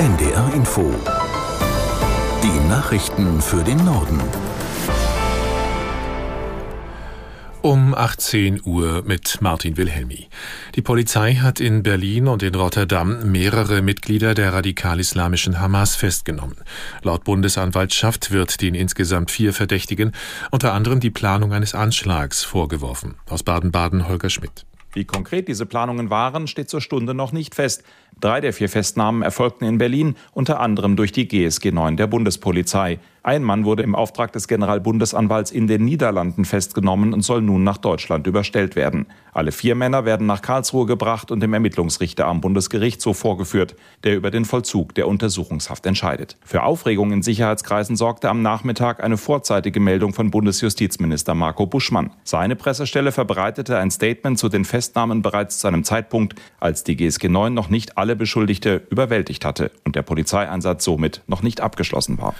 NDR Info. Die Nachrichten für den Norden. Um 18 Uhr mit Martin Wilhelmi. Die Polizei hat in Berlin und in Rotterdam mehrere Mitglieder der radikal-islamischen Hamas festgenommen. Laut Bundesanwaltschaft wird den insgesamt vier Verdächtigen unter anderem die Planung eines Anschlags vorgeworfen. Aus Baden-Baden Holger Schmidt. Wie konkret diese Planungen waren, steht zur Stunde noch nicht fest. Drei der vier Festnahmen erfolgten in Berlin, unter anderem durch die GSG 9 der Bundespolizei. Ein Mann wurde im Auftrag des Generalbundesanwalts in den Niederlanden festgenommen und soll nun nach Deutschland überstellt werden. Alle vier Männer werden nach Karlsruhe gebracht und dem Ermittlungsrichter am Bundesgerichtshof vorgeführt, der über den Vollzug der Untersuchungshaft entscheidet. Für Aufregung in Sicherheitskreisen sorgte am Nachmittag eine vorzeitige Meldung von Bundesjustizminister Marco Buschmann. Seine Pressestelle verbreitete ein Statement zu den Festnahmen bereits zu einem Zeitpunkt, als die GSG 9 noch nicht alle Beschuldigte überwältigt hatte und der Polizeieinsatz somit noch nicht abgeschlossen war.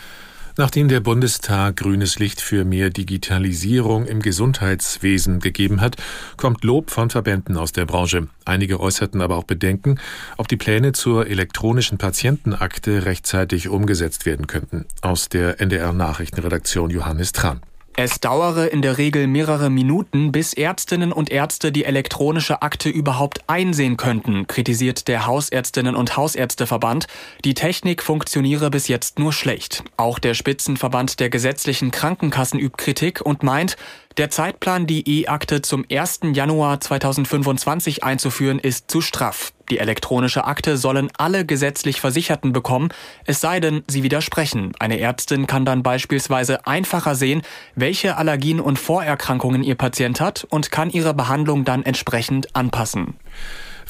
Nachdem der Bundestag grünes Licht für mehr Digitalisierung im Gesundheitswesen gegeben hat, kommt Lob von Verbänden aus der Branche. Einige äußerten aber auch Bedenken, ob die Pläne zur elektronischen Patientenakte rechtzeitig umgesetzt werden könnten. Aus der NDR Nachrichtenredaktion Johannes Tran. Es dauere in der Regel mehrere Minuten, bis Ärztinnen und Ärzte die elektronische Akte überhaupt einsehen könnten, kritisiert der Hausärztinnen und Hausärzteverband. Die Technik funktioniere bis jetzt nur schlecht. Auch der Spitzenverband der gesetzlichen Krankenkassen übt Kritik und meint, der Zeitplan, die E-Akte zum 1. Januar 2025 einzuführen, ist zu straff. Die elektronische Akte sollen alle gesetzlich Versicherten bekommen, es sei denn, sie widersprechen. Eine Ärztin kann dann beispielsweise einfacher sehen, welche Allergien und Vorerkrankungen ihr Patient hat und kann ihre Behandlung dann entsprechend anpassen.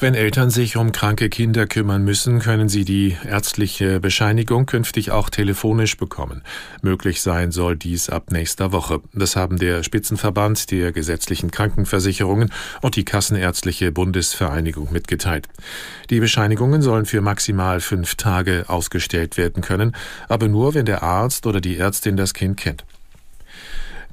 Wenn Eltern sich um kranke Kinder kümmern müssen, können sie die ärztliche Bescheinigung künftig auch telefonisch bekommen. Möglich sein soll dies ab nächster Woche. Das haben der Spitzenverband der gesetzlichen Krankenversicherungen und die Kassenärztliche Bundesvereinigung mitgeteilt. Die Bescheinigungen sollen für maximal fünf Tage ausgestellt werden können, aber nur, wenn der Arzt oder die Ärztin das Kind kennt.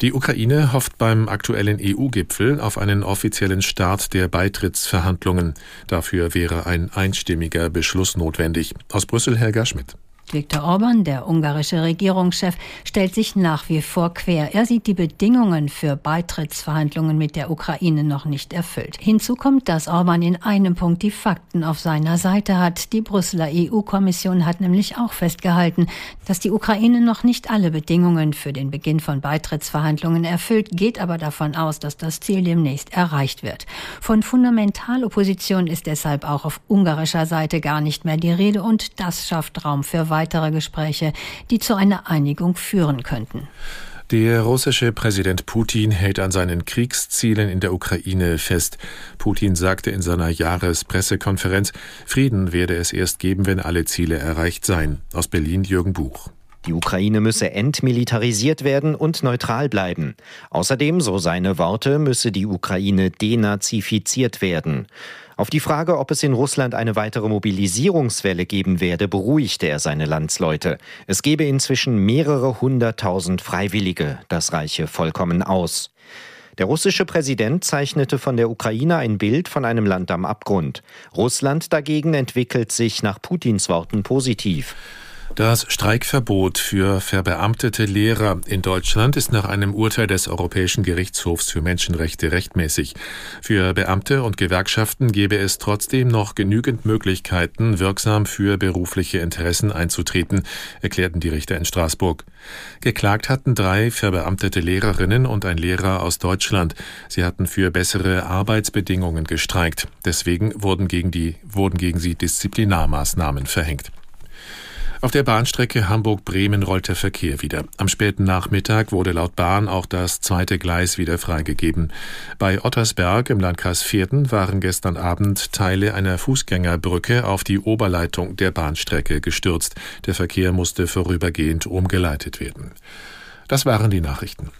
Die Ukraine hofft beim aktuellen EU-Gipfel auf einen offiziellen Start der Beitrittsverhandlungen. Dafür wäre ein einstimmiger Beschluss notwendig. Aus Brüssel Helga Schmidt. Viktor Orban, der ungarische Regierungschef, stellt sich nach wie vor quer. Er sieht die Bedingungen für Beitrittsverhandlungen mit der Ukraine noch nicht erfüllt. Hinzu kommt, dass Orban in einem Punkt die Fakten auf seiner Seite hat. Die Brüsseler EU-Kommission hat nämlich auch festgehalten, dass die Ukraine noch nicht alle Bedingungen für den Beginn von Beitrittsverhandlungen erfüllt, geht aber davon aus, dass das Ziel demnächst erreicht wird. Von Fundamentalopposition ist deshalb auch auf ungarischer Seite gar nicht mehr die Rede und das schafft Raum für weitere Gespräche, die zu einer Einigung führen könnten. Der russische Präsident Putin hält an seinen Kriegszielen in der Ukraine fest. Putin sagte in seiner Jahrespressekonferenz, Frieden werde es erst geben, wenn alle Ziele erreicht seien. Aus Berlin Jürgen Buch. Die Ukraine müsse entmilitarisiert werden und neutral bleiben. Außerdem, so seine Worte, müsse die Ukraine denazifiziert werden. Auf die Frage, ob es in Russland eine weitere Mobilisierungswelle geben werde, beruhigte er seine Landsleute. Es gebe inzwischen mehrere hunderttausend Freiwillige. Das reiche vollkommen aus. Der russische Präsident zeichnete von der Ukraine ein Bild von einem Land am Abgrund. Russland dagegen entwickelt sich nach Putins Worten positiv. Das Streikverbot für verbeamtete Lehrer in Deutschland ist nach einem Urteil des Europäischen Gerichtshofs für Menschenrechte rechtmäßig. Für Beamte und Gewerkschaften gäbe es trotzdem noch genügend Möglichkeiten, wirksam für berufliche Interessen einzutreten, erklärten die Richter in Straßburg. Geklagt hatten drei verbeamtete Lehrerinnen und ein Lehrer aus Deutschland. Sie hatten für bessere Arbeitsbedingungen gestreikt. Deswegen wurden gegen, die, wurden gegen sie Disziplinarmaßnahmen verhängt. Auf der Bahnstrecke Hamburg-Bremen rollt der Verkehr wieder. Am späten Nachmittag wurde laut Bahn auch das zweite Gleis wieder freigegeben. Bei Ottersberg im Landkreis Vierten waren gestern Abend Teile einer Fußgängerbrücke auf die Oberleitung der Bahnstrecke gestürzt. Der Verkehr musste vorübergehend umgeleitet werden. Das waren die Nachrichten.